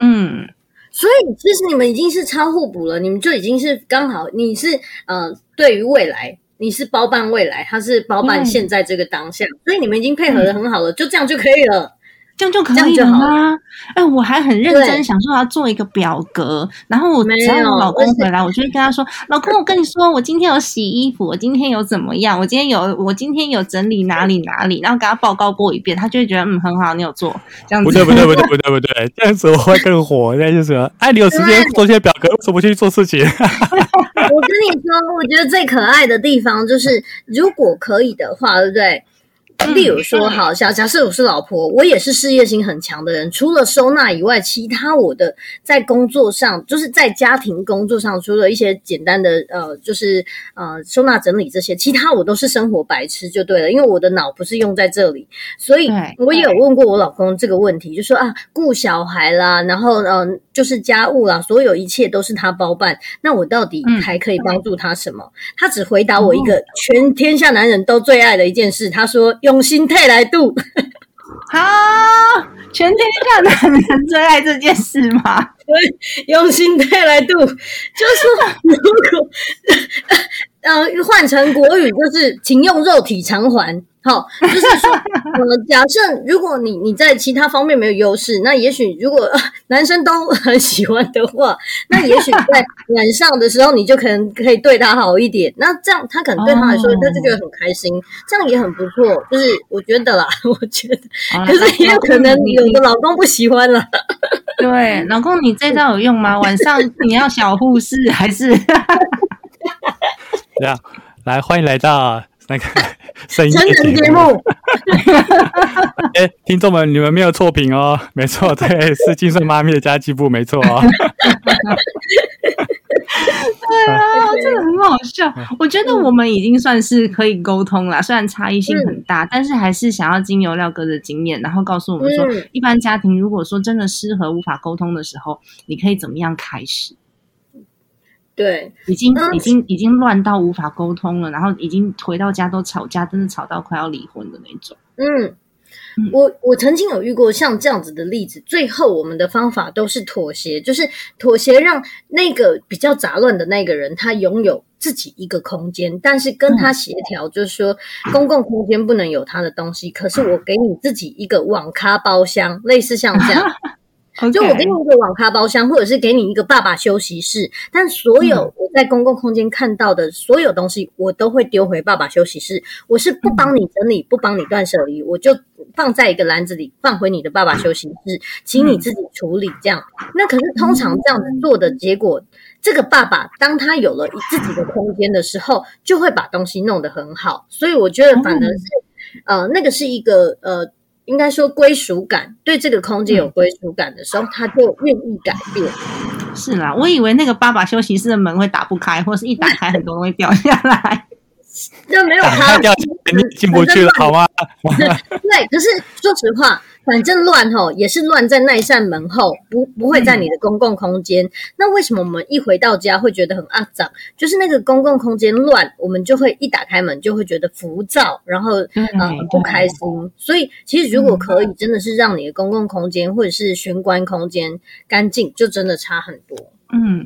[SPEAKER 4] 嗯，
[SPEAKER 2] 所以其实你们已经是超互补了，你们就已经是刚好，你是呃，对于未来。你是包办未来，他是包办现在这个当下，所以你们已经配合的很好了，就这样就可以了。
[SPEAKER 4] 这样就可以了吗？哎，我还很认真想说要做一个表格，然后我
[SPEAKER 2] 没
[SPEAKER 4] 只要
[SPEAKER 2] 有
[SPEAKER 4] 我老公回来，我就会跟他说：“老公，我跟你说，我今天有洗衣服，我今天有怎么样，我今天有我今天有整理哪里哪里，然后给他报告过一遍，他就会觉得嗯很好，你有做这样子。”
[SPEAKER 3] 不对不对不对不对不对，这样子我会更火。那就是说，哎，你有时间做这些表格，为什么不去做事情？
[SPEAKER 2] 我跟你说，我觉得最可爱的地方就是，如果可以的话，对不对？例如说，好，假假设我是老婆，我也是事业心很强的人，除了收纳以外，其他我的在工作上，就是在家庭工作上，除了一些简单的呃，就是呃收纳整理这些，其他我都是生活白痴就对了，因为我的脑不是用在这里，所以我也有问过我老公这个问题，就说啊，顾小孩啦，然后嗯、呃就是家务啦，所有一切都是他包办，那我到底
[SPEAKER 4] 嗯。
[SPEAKER 2] 还可以帮助他什么？他只回答我一个全天下男人都最爱的一件事，他说用心态来度。
[SPEAKER 4] 好，全天下男人最爱这件事吗？
[SPEAKER 2] 用心态来度，就是如果呃换成国语，就是请用肉体偿还。好，就是说，呃，假设如果你你在其他方面没有优势，那也许如果、呃男生都很喜欢的话，那也许在晚上的时候，你就可能可以对他好一点。那这样他可能对他来说，
[SPEAKER 4] 哦
[SPEAKER 2] 他就觉得很开心，这样也很不错。就是我觉得啦，我觉得，可是也有可能有的老公不喜欢了。
[SPEAKER 4] 对，老公，你这招有用吗？晚上你要小护士还是？
[SPEAKER 3] 这样，来欢迎来到那个 深
[SPEAKER 2] 成
[SPEAKER 3] 夜
[SPEAKER 2] 人节目。
[SPEAKER 3] 哎，听众们，你们没有错评哦，没错，对，是金顺妈咪的家计部，没错哦。
[SPEAKER 4] 对啊，这个很好笑。我觉得我们已经算是可以沟通了，虽然差异性很大，但是还是想要经由廖哥的经验，然后告诉我们说，
[SPEAKER 2] 嗯
[SPEAKER 4] 一般家庭如果说真的失和无法沟通的时候，你可以怎么样开始？
[SPEAKER 2] 对，
[SPEAKER 4] 已经
[SPEAKER 2] 嗯
[SPEAKER 4] 已经已经乱到无法沟通了，然后已经回到家都吵架，真的吵到快要离婚的那种。
[SPEAKER 2] 嗯
[SPEAKER 4] 嗯，
[SPEAKER 2] 我我曾经有遇过像这样子的例子，最后我们的方法都是妥协，就是妥协让那个比较杂乱的那个人他拥有自己一个空间，但是跟他协调，就是说 公共空间不能有他的东西，可是我给你自己一个网咖包厢，类似像这样。就我给你一个网咖包厢，或者是给你一个爸爸休息室，但所有我在公共空间看到的所有东西，我都会丢回爸爸休息室。我是不帮你整理，不帮你断舍离，我就放在一个篮子里，放回你的爸爸休息室，请你自己处理。这样，那可是通常这样子做的结果，这个爸爸当他有了自己的空间的时候，就会把东西弄得很好。所以我觉得反而是，呃，那个是一个呃。应该说归属感，对这个空间有归属感的时候，他就愿意改变。
[SPEAKER 4] 是啦，我以为那个爸爸休息室的门会打不开，或是一打开很多东西掉下来。
[SPEAKER 2] 就没有
[SPEAKER 3] 打
[SPEAKER 2] 他
[SPEAKER 3] 开掉你进不去了，好吗？
[SPEAKER 2] 对，可是说实话，反正乱吼也是乱在那一扇门后，不不会在你的公共空间。那为什么我们一回到家会觉得很肮脏？就是那个公共空间乱，我们就会一打开门就会觉得浮躁，然后呃不开心。所以其实如果可以，真的是让你的公共空间或者是玄关空间干净，就真的差很多。
[SPEAKER 4] 嗯，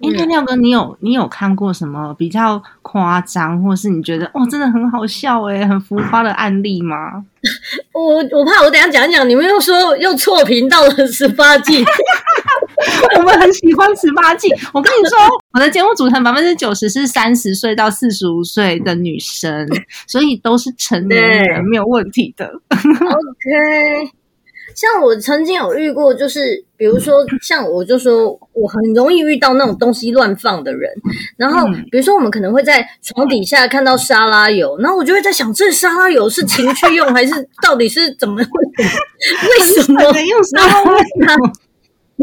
[SPEAKER 4] 哎，那廖哥，你有你有看过什么比较夸张，或是你觉得哦，真的很好笑哎，很浮夸的案例吗？
[SPEAKER 2] 我我怕我等下讲讲，你们又说又错频到了十八季，
[SPEAKER 4] 我们很喜欢十八禁。我跟你说，我的节目组成百分之九十是三十岁到四十五岁的女生，所以都是成年人，没有问题的。
[SPEAKER 2] OK。像我曾经有遇过，就是比如说，像我就说我很容易遇到那种东西乱放的人，然后比如说我们可能会在床底下看到沙拉油，然后我就会在想，这沙拉油是情趣用还是到底是怎么为什么
[SPEAKER 4] 用沙拉油？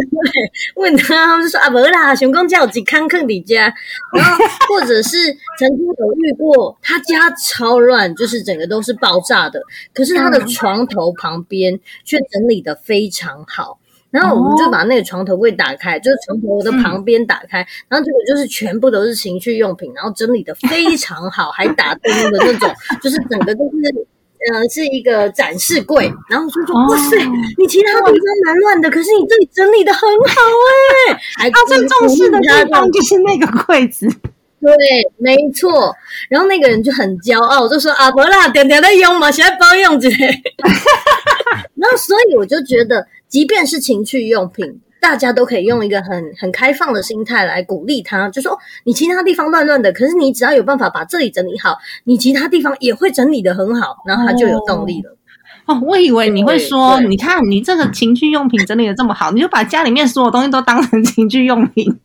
[SPEAKER 2] 对，问他，他们就说啊，不啦，熊公家有几康坑底家，然后或者是曾经有遇过，他家超乱，就是整个都是爆炸的，可是他的床头旁边却整理的非常好，然后我们就把那个床头柜打开，就是床头的旁边打开，然后结果就是全部都是情趣用品，然后整理的非常好，还打灯的那种，就是整个都是。呃，是一个展示柜，然后就说：“哇塞，你其他地方蛮乱的，可是你这里整理的很好哎。”
[SPEAKER 4] 他最重视的地方就是那个柜子，
[SPEAKER 2] 对，没错。然后那个人就很骄傲，就说：“啊，不啦，点点在用嘛，现在包用着。”然后，所以我就觉得，即便是情趣用品。大家都可以用一个很很开放的心态来鼓励他，就说你其他地方乱乱的，可是你只要有办法把这里整理好，你其他地方也会整理的很好，然后他就有动力了。
[SPEAKER 4] 哦，我以为你会说，你看你这个情趣用品整理的这么好，你就把家里面所有东西都当成情趣用品。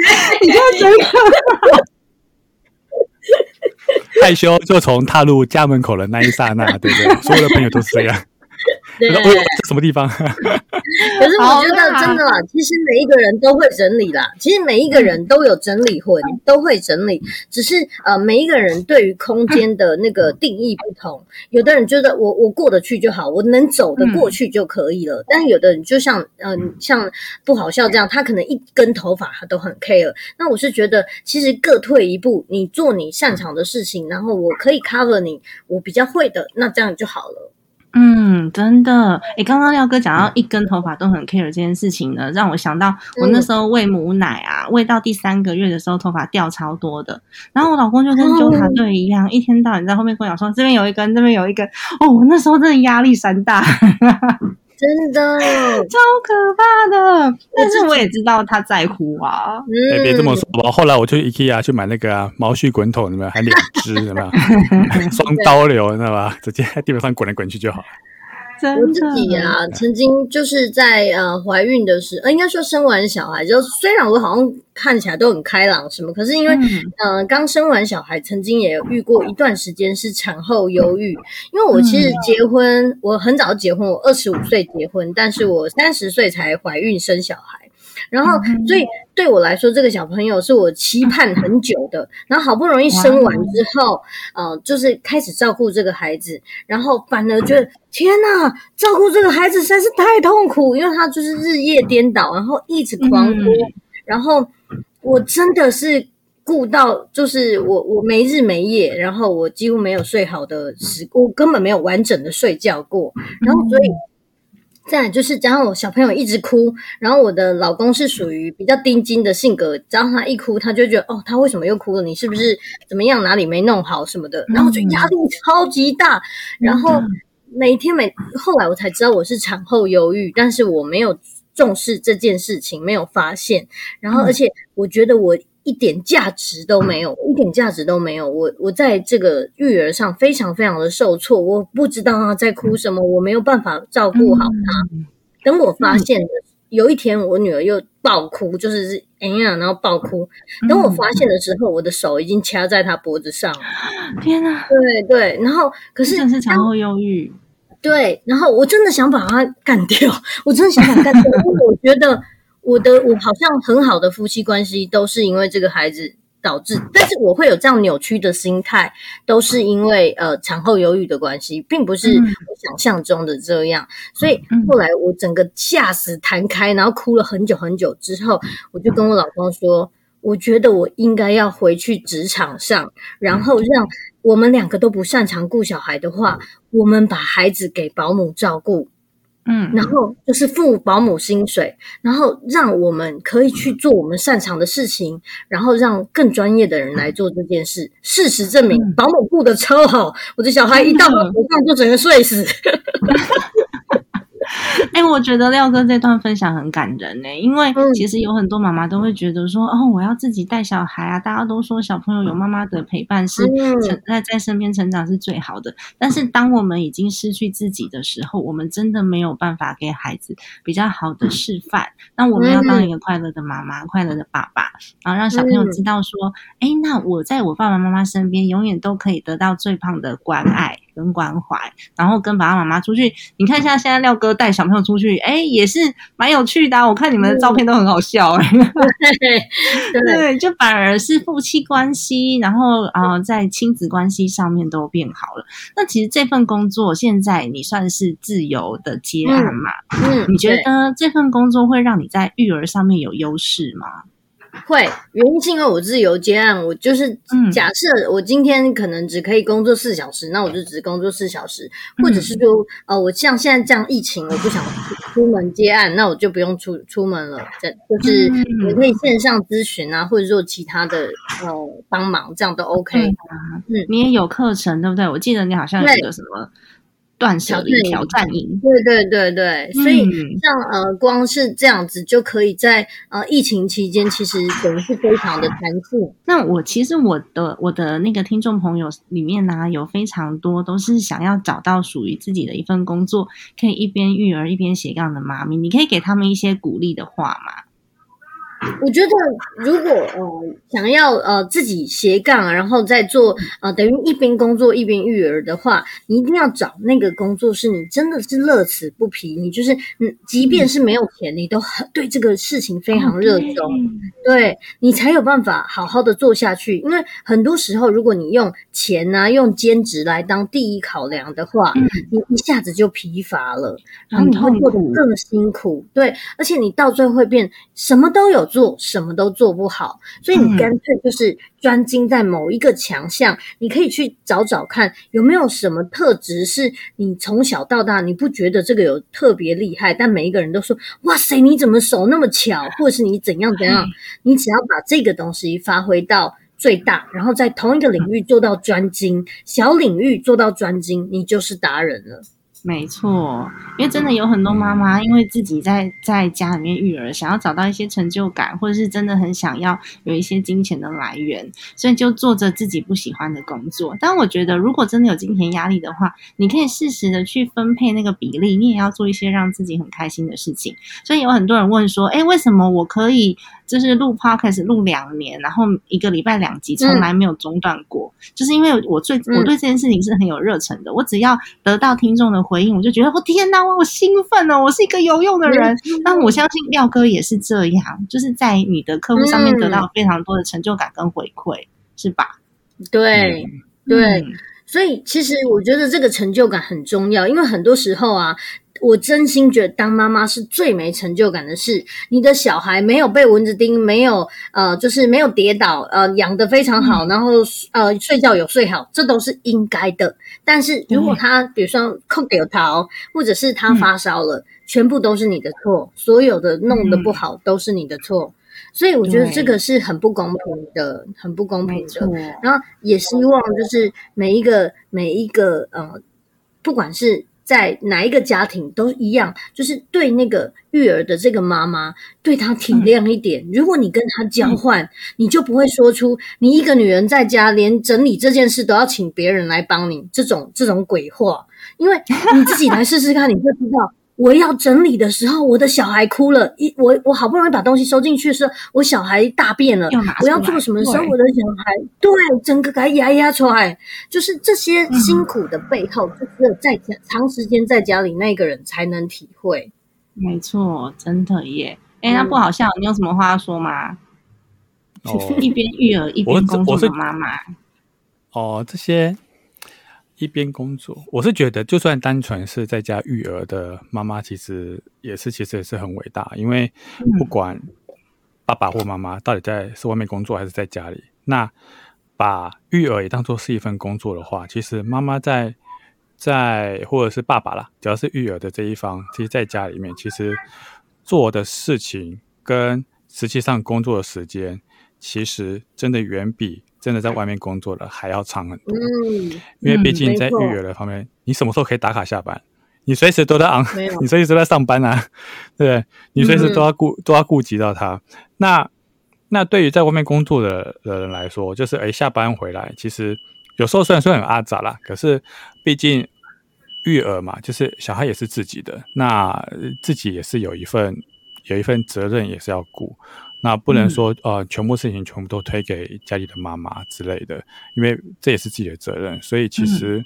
[SPEAKER 4] 你就真的
[SPEAKER 3] 害羞，就从踏入家门口的那一刹那，对不对？所有的朋友都是这样。
[SPEAKER 2] 对，
[SPEAKER 3] 什么地方？
[SPEAKER 2] 可是我觉得真的啦，其实每一个人都会整理啦。其实每一个人都有整理魂，都会整理。只是呃，每一个人对于空间的那个定义不同。有的人觉得我我过得去就好，我能走得过去就可以了。但有的人就像嗯，像不好笑这样，他可能一根头发他都很 care。那我是觉得，其实各退一步，你做你擅长的事情，然后我可以 cover 你，我比较会的，那这样就好了。
[SPEAKER 4] 嗯，真的。哎，刚刚廖哥讲到一根头发都很 care 这件事情呢，让我想到我那时候喂母奶啊，喂到第三个月的时候，头发掉超多的。然后我老公就跟纠察队一样，一天到晚在后面跟我讲说，这边有一根，这边有一根。哦，我那时候真的压力山大。
[SPEAKER 2] 真的
[SPEAKER 4] 超可怕的，但是我也知道他在乎啊。
[SPEAKER 3] 哎，别这么说吧。后来我去 IKEA 去买那个毛絮滚筒，有没有？还两只，有没有？双刀流，知道吧？直接在地板上滚来滚去就好。
[SPEAKER 2] 我自己啊，曾经就是在呃怀孕的时候，呃，应该说生完小孩，就虽然我好像看起来都很开朗什么，可是因为呃刚生完小孩，曾经也有遇过一段时间是产后忧郁。因为我其实结婚，我很早结婚，我二十五岁结婚，但是我三十岁才怀孕生小孩。然后，所以对我来说，这个小朋友是我期盼很久的。然后好不容易生完之后，呃，就是开始照顾这个孩子，然后反而觉得天哪，照顾这个孩子实在是太痛苦，因为他就是日夜颠倒，然后一直狂哭，然后我真的是顾到，就是我我没日没夜，然后我几乎没有睡好的时，我根本没有完整的睡觉过，然后所以。再就是加上我小朋友一直哭，然后我的老公是属于比较钉金的性格，只要他一哭，他就觉得哦，他为什么又哭了？你是不是怎么样？哪里没弄好什么的？然后就压力超级大。然后每天每后来我才知道我是产后忧郁，但是我没有重视这件事情，没有发现。然后而且我觉得我。一点价值都没有，一点价值都没有。我我在这个育儿上非常非常的受挫，我不知道他在哭什么，我没有办法照顾好他。等我发现的有一天，我女儿又爆哭，就是哎呀，然后爆哭。等我发现的时候，我的手已经掐在她脖子上了。
[SPEAKER 4] 天哪！
[SPEAKER 2] 对对，然后可是
[SPEAKER 4] 是产后忧郁。
[SPEAKER 2] 对，然后我真的想把他干掉，我真的想把他干掉，因为我觉得。我的我好像很好的夫妻关系都是因为这个孩子导致，但是我会有这样扭曲的心态，都是因为呃产后忧郁的关系，并不是我想象中的这样。所以后来我整个吓死弹开，然后哭了很久很久之后，我就跟我老公说，我觉得我应该要回去职场上，然后让我们两个都不擅长顾小孩的话，我们把孩子给保姆照顾。嗯，然后就是付保姆薪水，然后让我们可以去做我们擅长的事情，然后让更专业的人来做这件事。事实证明，保姆雇的超好，我的小孩一到我头上就整个睡死。
[SPEAKER 4] 哎，我觉得廖哥这段分享很感人呢，因为其实有很多妈妈都会觉得说，哦，我要自己带小孩啊。大家都说小朋友有妈妈的陪伴是成在在身边成长是最好的，但是当我们已经失去自己的时候，我们真的没有办法给孩子比较好的示范。那我们要当一个快乐的妈妈，快乐的爸爸，然后让小朋友知道说，哎，那我在我爸爸妈妈身边，永远都可以得到最棒的关爱。跟关怀，然后跟爸爸妈妈出去，你看像现在廖哥带小朋友出去，哎，也是蛮有趣的。我看你们的照片都很好笑，哎，对，就反而是夫妻关系，然后啊，在亲子关系上面都变好了。那其实这份工作现在你算是自由的接案嘛？嗯，你觉得这份工作会让你在育儿上面有优势吗？
[SPEAKER 2] 会，原因是因为我自由接案，我就是假设我今天可能只可以工作四小时，那我就只工作四小时，或者是说，呃，我像现在这样疫情，我不想出门接案，那我就不用出出门了，这就是你可以线上咨询啊，或者说其他的呃帮忙，这样都 OK
[SPEAKER 4] 啊。嗯，你也有课程对不对？我记得你好像有个什么。断舍离挑战营，
[SPEAKER 2] 对对对对，所以像呃，光是这样子就可以在呃疫情期间，其实等于是非常的弹性。
[SPEAKER 4] 那我其实我的我的那个听众朋友里面呢，有非常多都是想要找到属于自己的一份工作，可以一边育儿一边斜杠的妈咪，你可以给他们一些鼓励的话吗？
[SPEAKER 2] 我觉得，如果呃想要呃自己斜杠，然后再做呃等于一边工作一边育儿的话，你一定要找那个工作是你真的是乐此不疲，你就是嗯，即便是没有钱，你都很对这个事情非常热衷，对你才有办法好好的做下去。因为很多时候，如果你用钱啊用兼职来当第一考量的话，你一下子就疲乏了，然后你会过得更辛苦。对，而且你到最后会变什么都有。做什么都做不好，所以你干脆就是专精在某一个强项。你可以去找找看，有没有什么特质是你从小到大你不觉得这个有特别厉害，但每一个人都说：“哇塞，你怎么手那么巧？”或者是你怎样怎样？你只要把这个东西发挥到最大，然后在同一个领域做到专精，小领域做到专精，你就是达人了。
[SPEAKER 4] 没错，因为真的有很多妈妈，因为自己在在家里面育儿，想要找到一些成就感，或者是真的很想要有一些金钱的来源，所以就做着自己不喜欢的工作。但我觉得，如果真的有金钱压力的话，你可以适时的去分配那个比例，你也要做一些让自己很开心的事情。所以有很多人问说：“哎，为什么我可以就是录 podcast 录两年，然后一个礼拜两集，从来没有中断过？就是因为我最我对这件事情是很有热忱的，我只要得到听众的。”回应我就觉得我天哪，我好兴奋哦！我是一个有用的人。但我相信廖哥也是这样，就是在你的客户上面得到非常多的成就感跟回馈，是吧？
[SPEAKER 2] 对对，所以其实我觉得这个成就感很重要，因为很多时候啊。我真心觉得当妈妈是最没成就感的事。你的小孩没有被蚊子叮，没有呃，就是没有跌倒，呃，养得非常好，然后呃，睡觉有睡好，这都是应该的。但是如果他比如说空掉头，或者是他发烧了，全部都是你的错，所有的弄得不好都是你的错。所以我觉得这个是很不公平的，很不公平的。然后也希望就是每一个每一个呃，不管是。在哪一个家庭都一样，就是对那个育儿的这个妈妈，对她体谅一点。如果你跟她交换，你就不会说出你一个女人在家连整理这件事都要请别人来帮你这种这种鬼话，因为你自己来试试看，你就知道。我要整理的时候，我的小孩哭了。一我我好不容易把东西收进去的时候，我小孩大便了。我要做什么时候，我的小孩对整个给他压压出来，就是这些辛苦的背后，就只有在家长时间在家里那个人才能体会。
[SPEAKER 4] 没错，真的耶。哎，那不好笑，你有什么话要说吗？一边育儿一边工作的妈妈。
[SPEAKER 3] 哦，这些。一边工作，我是觉得，就算单纯是在家育儿的妈妈，其实也是，其实也是很伟大。因为不管爸爸或妈妈到底在是外面工作还是在家里，那把育儿也当做是一份工作的话，其实妈妈在在或者是爸爸啦，只要是育儿的这一方，其实在家里面，其实做的事情跟实际上工作的时间，其实真的远比真的在外面工作的还要长很多。
[SPEAKER 2] 嗯，
[SPEAKER 3] 因为毕竟在育儿的方面，你什么时候可以打卡下班？你随时都在昂 你随时都在上班啊，对 不对？你随时都要顾、都要顾及到他。那那对于在外面工作的的人来说，就是诶下班回来，其实有时候虽然说很阿杂啦，可是毕竟育儿嘛，就是小孩也是自己的，那呃自己也是有一份有一份责任，也是要顾。那不能说、呃，全部事情全部都推给家里的妈妈之类的，因为这也是自己的责任。所以其实，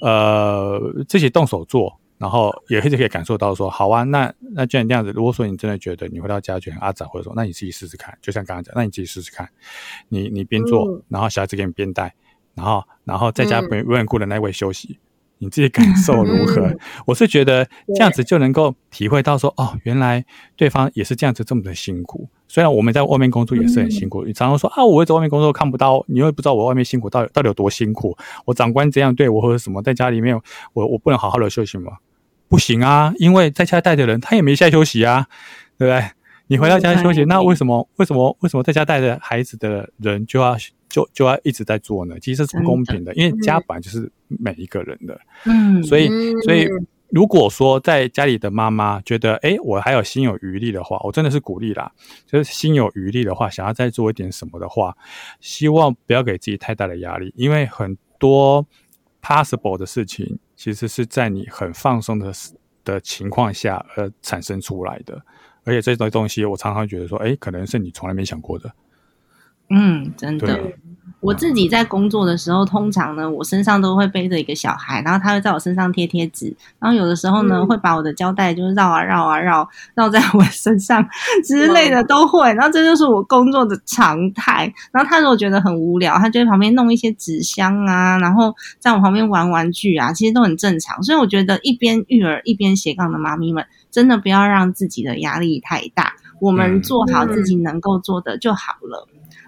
[SPEAKER 3] 呃，自己动手做，然后也是可以感受到说，好啊，那那既然这样子，如果说你真的觉得你回到家觉得很阿杂，或者说，那你自己试试看，就像刚刚讲，那你自己试试看，你你边做，
[SPEAKER 2] 嗯
[SPEAKER 3] 然后小孩子给你边带，然后然后在家
[SPEAKER 2] 嗯
[SPEAKER 3] 不不远顾的那位休息。你自己感受如何？
[SPEAKER 2] 嗯
[SPEAKER 3] 我是觉得这样子就能够体会到说，哦，原来对方也是这样子这么的辛苦。虽然我们在外面工作也是很辛苦，你常常说啊，我在外面工作看不到，你又不知道我外面辛苦到底到底有多辛苦。我长官这样对我或者什么，在家里面我我不能好好的休息吗？不行啊，因为在家带的人他也没下休息啊，对不对？你回到家休息，那为什么为什么为什么在家带着孩子的人就要就就要一直在做呢？其实是不公平的，因为家本来就是每一个人的。
[SPEAKER 4] 嗯，
[SPEAKER 3] 所以
[SPEAKER 2] 嗯，
[SPEAKER 3] 所以如果说在家里的妈妈觉得，哎，我还有心有余力的话，我真的是鼓励啦。就是心有余力的话，想要再做一点什么的话，希望不要给自己太大的压力，因为很多 possible 的事情，其实是在你很放松的的情况下而产生出来的。而且这些东西，我常常觉得说，哎，可能是你从来没想过的。
[SPEAKER 4] 嗯，真的。我自己在工作的时候，通常呢，我身上都会背着一个小孩，然后他会在我身上贴贴纸，然后有的时候呢，
[SPEAKER 2] 嗯
[SPEAKER 4] 会把我的胶带就是绕啊绕啊绕，绕在我身上之类的都会，然后这就是我工作的常态。然后他如果觉得很无聊，他就在旁边弄一些纸箱啊，然后在我旁边玩玩具啊，其实都很正常。所以我觉得一边育儿一边斜杠的妈咪们，真的不要让自己的压力太大，我们
[SPEAKER 3] 嗯
[SPEAKER 4] 做好自己能够做的就好了。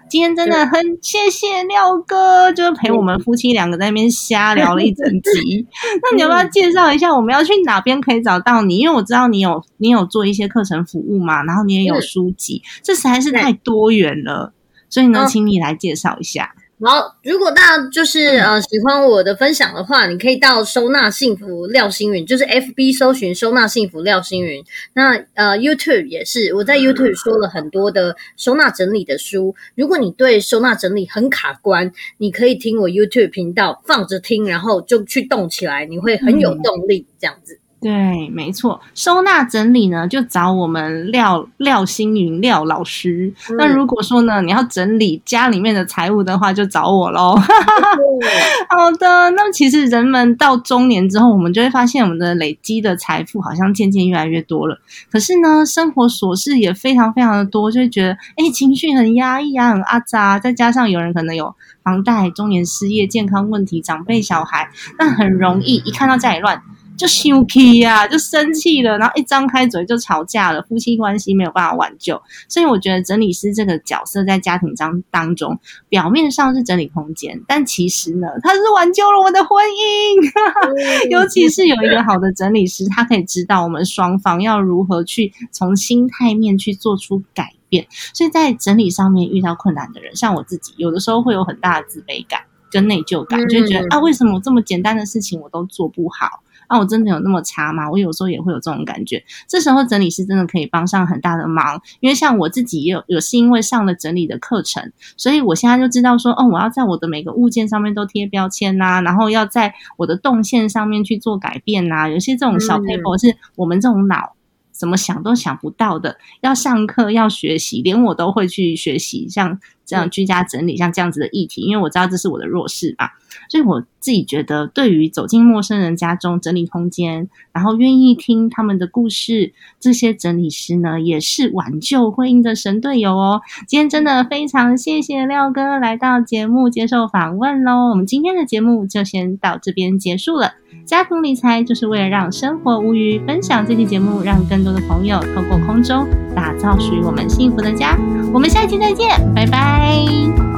[SPEAKER 4] 今天真的很谢谢廖哥，就是陪我们夫妻两个在那边瞎聊了一整集。那你要不要介绍一下我们要去哪边可以找到你？因为我知道你有你有做一些课程服务嘛，然后你也有
[SPEAKER 2] 嗯
[SPEAKER 4] 书籍，这实在是太多元了。所以呢，
[SPEAKER 2] 嗯
[SPEAKER 4] 请你来介绍一下。
[SPEAKER 2] 好，如果大家就是呃喜欢我的分享的话，你可以到收纳幸福廖星云，就是 FB 搜寻收纳幸福廖星云。那呃 YouTube 也是，我在 YouTube 说了很多的收纳整理的书。如果你对收纳整理很卡关，你可以听我 YouTube 频道放着听，然后就去动起来，你会很有动力这样子。
[SPEAKER 4] 对，没错，收纳整理呢，就找我们廖廖星云廖老师。那如果说呢，你要整理家里面的财务的话，就找我喽。好的，那么其实人们到中年之后，我们就会发现我们的累积的财富好像渐渐越来越多了。可是呢，生活琐事也非常非常的多，就会觉得哎，情绪很压抑啊，很阿杂。再加上有人可能有房贷、中年失业、健康问题、长辈、小孩，那很容易一看到家里乱。就生气呀，就生气了，然后一张开嘴就吵架了，夫妻关系没有办法挽救。所以我觉得整理师这个角色在家庭当当中，表面上是整理空间，但其实呢，他是挽救了我的婚姻。尤其是有一个好的整理师，他可以知道我们双方要如何去从心态面去做出改变。所以在整理上面遇到困难的人，像我自己，有的时候会有很大的自卑感跟内疚感，就觉得
[SPEAKER 2] 嗯
[SPEAKER 4] 啊，为什么我这么简单的事情我都做不好？啊，我真的有那么差吗？我有时候也会有这种感觉。这时候整理师真的可以帮上很大的忙，因为像我自己也有有是因为上了整理的课程，所以我现在就知道说，哦，我要在我的每个物件上面都贴标签呐、然后要在我的动线上面去做改变呐、有些这种小
[SPEAKER 2] 嗯
[SPEAKER 4] paper 是我们这种脑。怎么想都想不到的，要上课要学习，连我都会去学习，像这样居家整理，像这样子的议题，因为我知道这是我的弱势嘛。所以我自己觉得，对于走进陌生人家中整理空间，然后愿意听他们的故事，这些整理师呢，也是挽救婚姻的神队友哦。今天真的非常谢谢廖哥来到节目接受访问喽。我们今天的节目就先到这边结束了。家庭理财就是为了让生活无虞，分享这期节目，让更多的朋友透过空中打造属于我们幸福的家。我们下期再见，拜拜。Bye.